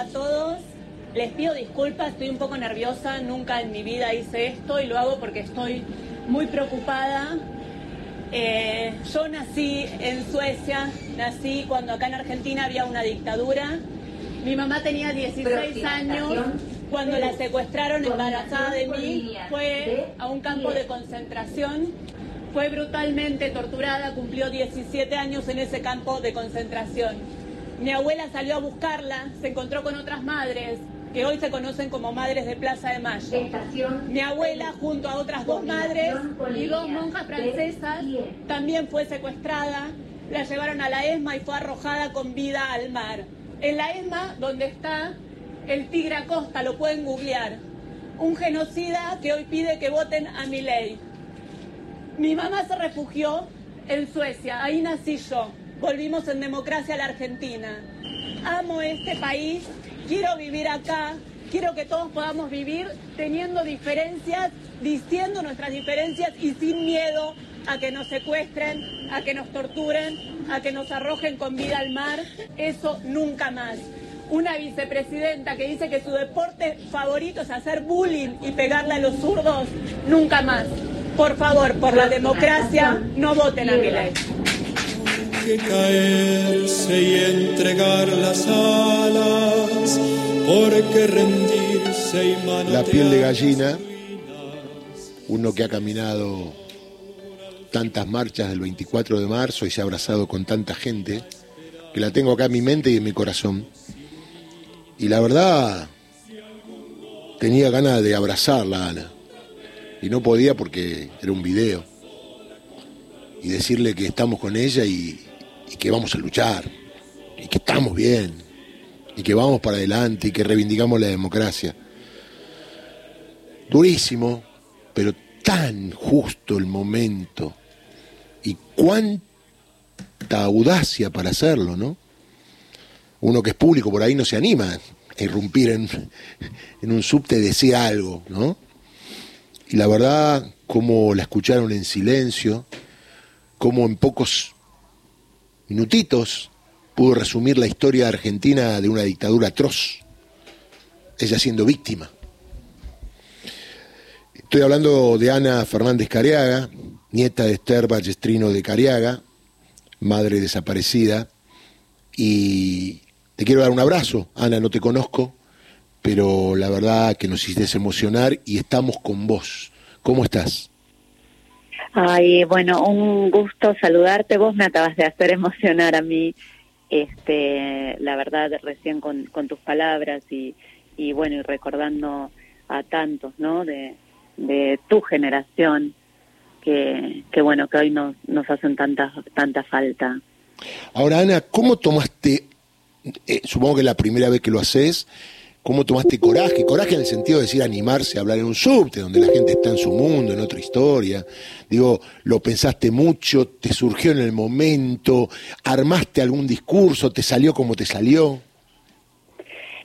A todos. Les pido disculpas, estoy un poco nerviosa, nunca en mi vida hice esto y lo hago porque estoy muy preocupada. Eh, yo nací en Suecia, nací cuando acá en Argentina había una dictadura. Mi mamá tenía 16 años cuando la secuestraron embarazada de mí, fue a un campo de concentración, fue brutalmente torturada, cumplió 17 años en ese campo de concentración. Mi abuela salió a buscarla, se encontró con otras madres que hoy se conocen como madres de Plaza de Mayo. Mi abuela, junto a otras dos madres y dos monjas francesas, también fue secuestrada, la llevaron a la ESMA y fue arrojada con vida al mar. En la ESMA, donde está el Tigre Acosta, lo pueden googlear. Un genocida que hoy pide que voten a mi ley. Mi mamá se refugió en Suecia, ahí nací yo. Volvimos en democracia a la Argentina. Amo este país, quiero vivir acá, quiero que todos podamos vivir teniendo diferencias, diciendo nuestras diferencias y sin miedo a que nos secuestren, a que nos torturen, a que nos arrojen con vida al mar. Eso nunca más una vicepresidenta que dice que su deporte favorito es hacer bullying y pegarle a los zurdos, nunca más. Por favor, por la democracia, no voten a mi ley. Que caerse y entregar las alas, porque rendirse y La piel de gallina, uno que ha caminado tantas marchas del 24 de marzo y se ha abrazado con tanta gente, que la tengo acá en mi mente y en mi corazón. Y la verdad, tenía ganas de abrazarla, Ana. Y no podía porque era un video. Y decirle que estamos con ella y, que vamos a luchar. Y que estamos bien. Y que vamos para adelante y que reivindicamos la democracia. Durísimo, pero tan justo el momento. Y cuánta audacia para hacerlo, ¿no? uno que es público por ahí no se anima a irrumpir en, un subte, decía algo, ¿no? Y la verdad, como la escucharon en silencio, como en pocos minutitos pudo resumir la historia argentina de una dictadura atroz, ella siendo víctima. Estoy hablando de Ana Fernández Cariaga, nieta de Esther Ballestrino de Cariaga, madre desaparecida, y te quiero dar un abrazo, Ana, no te conozco, pero la verdad que nos hiciste emocionar y estamos con vos. ¿Cómo estás? Ay, bueno, un gusto saludarte. Vos me acabas de hacer emocionar a mí, este, la verdad, recién con, tus palabras y, y bueno, y recordando a tantos, ¿no? De, de tu generación que, que bueno, que hoy nos, nos hacen tanta, tanta falta. Ahora, Ana, ¿cómo tomaste eh, supongo que la primera vez que lo haces, ¿cómo tomaste coraje? Coraje en el sentido de decir animarse a hablar en un subte, donde la gente está en su mundo, en otra historia. Digo, lo pensaste mucho, te surgió en el momento, armaste algún discurso, te salió como te salió.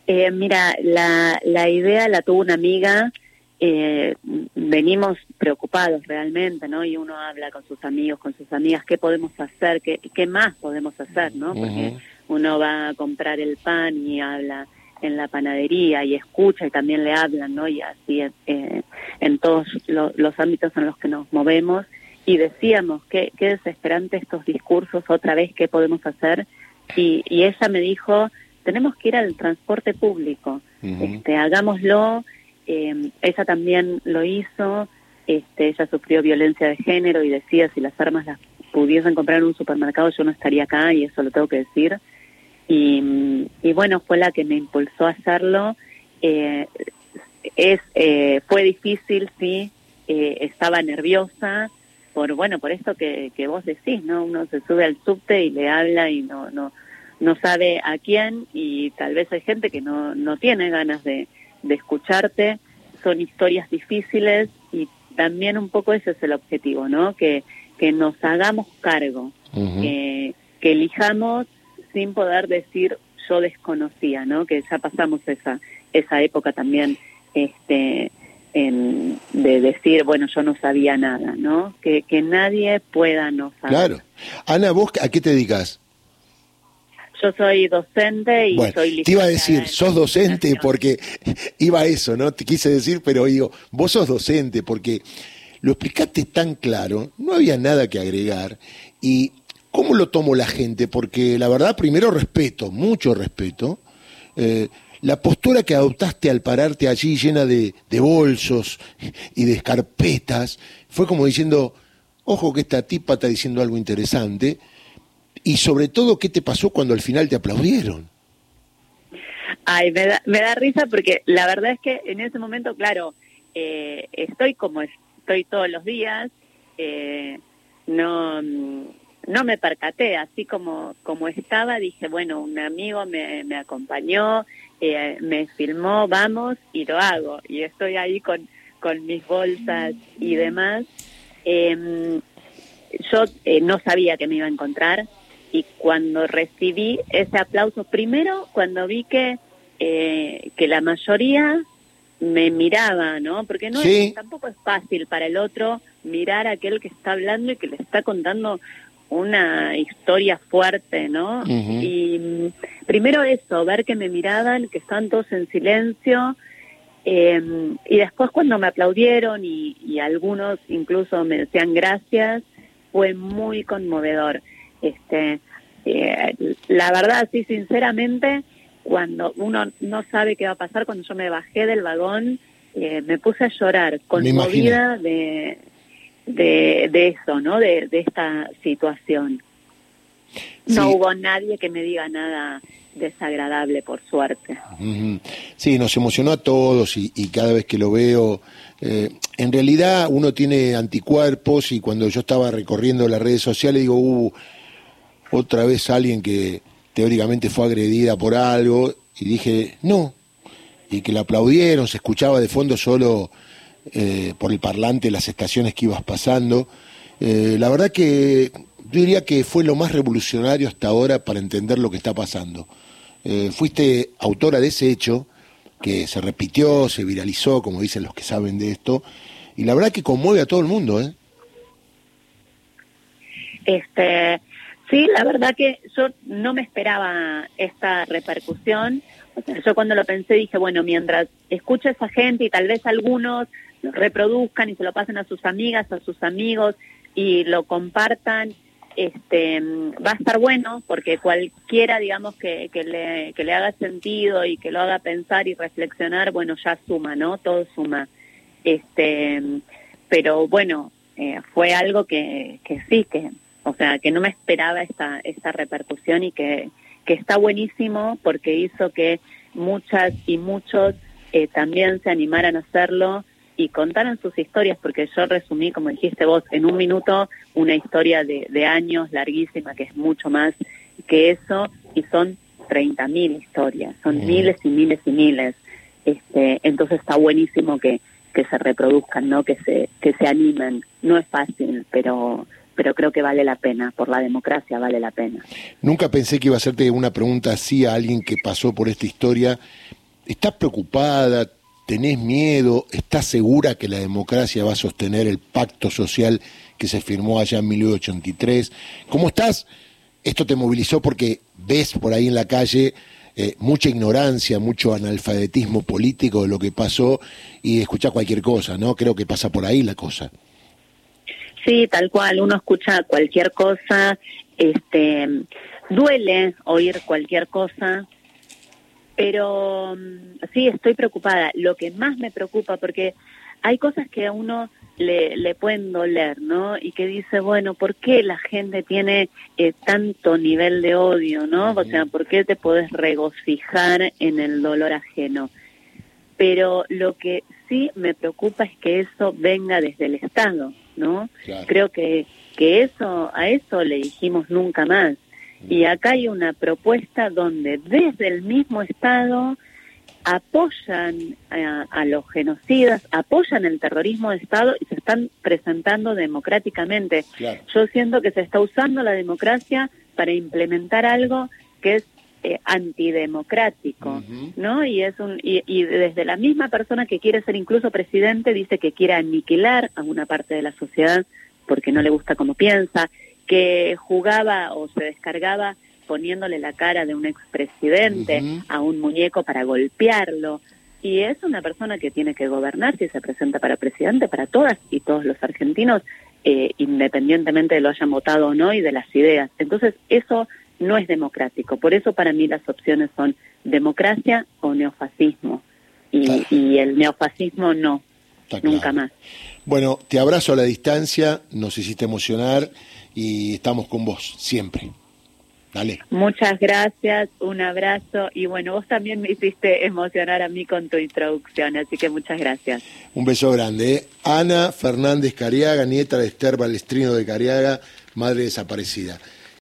Eh, mira, la, la idea la tuvo una amiga, eh, venimos preocupados realmente, ¿no? Y uno habla con sus amigos, con sus amigas, ¿qué podemos hacer? ¿Qué, qué más podemos hacer, no? Porque uno va a comprar el pan y habla en la panadería y escucha y también le hablan, ¿no? Y así eh, en todos los ámbitos en los que nos movemos. Y decíamos, qué, qué desesperante estos discursos, otra vez, ¿qué podemos hacer? Y, y ella me dijo, tenemos que ir al transporte público, este, hagámoslo. Eh, ella también lo hizo, este, ella sufrió violencia de género y decía, si las armas las pudiesen comprar en un supermercado, yo no estaría acá, y eso lo tengo que decir. Y, bueno, fue la que me impulsó a hacerlo. Eh, es, eh, fue difícil, sí, eh, estaba nerviosa por, bueno, por esto que, que vos decís, ¿no? Uno se sube al subte y le habla y no, no, no sabe a quién y tal vez hay gente que no, no tiene ganas de, de escucharte. Son historias difíciles y también un poco ese es el objetivo, ¿no? Que, que nos hagamos cargo, que, que elijamos sin poder decir yo desconocía, ¿no? Que ya pasamos esa esa época también este en, de decir, bueno, yo no sabía nada, ¿no? Que, que nadie pueda no saber. Claro. Ana, ¿vos a qué te dedicas? Yo soy docente y soy Te iba a decir, sos docente porque iba a eso, ¿no? Te quise decir, pero digo, vos sos docente porque lo explicaste tan claro, no había nada que agregar. ¿Y cómo lo tomó la gente? Porque la verdad, primero respeto, mucho respeto. Eh, la postura que adoptaste al pararte allí llena de, bolsos y de escarpetas fue como diciendo, ojo que esta tipa está diciendo algo interesante, y sobre todo, ¿qué te pasó cuando al final te aplaudieron? Ay, me da, me da risa porque la verdad es que en ese momento, claro, eh, estoy como estoy todos los días, eh, no, no me percaté, así como, como estaba, dije, bueno, un amigo me, me acompañó, eh, me filmó, vamos y lo hago. Y estoy ahí con, con mis bolsas y demás. Em, yo eh, no sabía que me iba a encontrar y cuando recibí ese aplauso, primero cuando vi que, eh, que la mayoría me miraba, ¿no? Porque no tampoco es fácil para el otro mirar a aquel que está hablando y que le está contando una historia fuerte, ¿no? Y primero eso, ver que me miraban, que estaban todos en silencio, em, y después cuando me aplaudieron y, algunos incluso me decían gracias, fue muy conmovedor. Este, eh, la verdad, sí, sinceramente, cuando uno no sabe qué va a pasar, cuando yo me bajé del vagón, eh, me puse a llorar, conmovida de de, de eso, ¿no? De, de esta situación. No hubo nadie que me diga nada desagradable, por suerte. Sí, nos emocionó a todos y, cada vez que lo veo, eh, en realidad uno tiene anticuerpos y cuando yo estaba recorriendo las redes sociales digo, uh, otra vez alguien que teóricamente fue agredida por algo y dije, no, y que la aplaudieron, se escuchaba de fondo solo eh, por el parlante las estaciones que ibas pasando. Eh, la verdad que yo diría que fue lo más revolucionario hasta ahora para entender lo que está pasando. Eh, fuiste autora de ese hecho que se repitió, se viralizó, como dicen los que saben de esto, y la verdad que conmueve a todo el mundo, ¿eh? Este, sí, la verdad que yo no me esperaba esta repercusión. yo cuando lo pensé dije, bueno, mientras escucho a esa gente y tal vez algunos reproduzcan y se lo pasen a sus amigas, a sus amigos y lo compartan, este, va a estar bueno porque cualquiera, digamos, que, que, le, que le haga sentido y que lo haga pensar y reflexionar, bueno, ya suma, ¿no? Todo suma. Este, pero bueno, eh, fue algo que, que sí, que, o sea, que no me esperaba esta, esta repercusión y que, que está buenísimo porque hizo que muchas y muchos eh, también se animaran a hacerlo y contaran sus historias, porque yo resumí, como dijiste vos, en un minuto una historia de, de años larguísima, que es mucho más que eso, y son 30.000 historias, son miles y miles y miles. Este, entonces está buenísimo que, que se reproduzcan, ¿no? que, se, que se animen. No es fácil, pero, pero creo que vale la pena, por la democracia vale la pena. Nunca pensé que iba a hacerte una pregunta así a alguien que pasó por esta historia. ¿Estás preocupada? ¿Tenés miedo? ¿Estás segura que la democracia va a sostener el pacto social que se firmó allá en 1983? ¿Cómo estás? Esto te movilizó porque ves por ahí en la calle eh, mucha ignorancia, mucho analfabetismo político de lo que pasó y escuchás cualquier cosa, ¿no? Creo que pasa por ahí la cosa. Sí, tal cual, uno escucha cualquier cosa, este, duele oír cualquier cosa, pero mm, sí, estoy preocupada. Lo que más me preocupa, porque hay cosas que a uno le, le pueden doler, ¿no? Y que dice, bueno, ¿por qué la gente tiene eh, tanto nivel de odio, ¿no? O sea, ¿por qué te puedes regocijar en el dolor ajeno? Pero lo que sí me preocupa es que eso venga desde el Estado, ¿no? Creo que, que eso, a eso le dijimos nunca más. Y acá hay una propuesta donde desde el mismo Estado apoyan a, los genocidas, apoyan el terrorismo de Estado y se están presentando democráticamente. Yo siento que se está usando la democracia para implementar algo que es eh, antidemocrático, ¿no? Y es un y, y, desde la misma persona que quiere ser incluso presidente dice que quiere aniquilar a una parte de la sociedad porque no le gusta cómo piensa, que jugaba o se descargaba poniéndole la cara de un expresidente a un muñeco para golpearlo. Y es una persona que tiene que gobernar si se presenta para presidente para todas y todos los argentinos, eh, independientemente de lo hayan votado o no y de las ideas. Entonces, eso no es democrático. Por eso para mí las opciones son democracia o neofascismo. Y, el neofascismo no, nunca más. Bueno, te abrazo a la distancia, nos hiciste emocionar y estamos con vos siempre. Dale. Muchas gracias, un abrazo y bueno, vos también me hiciste emocionar a mí con tu introducción, así que muchas gracias. Un beso grande. ¿eh? Ana Fernández Cariaga, nieta de Esther Balestrino de Cariaga, madre desaparecida.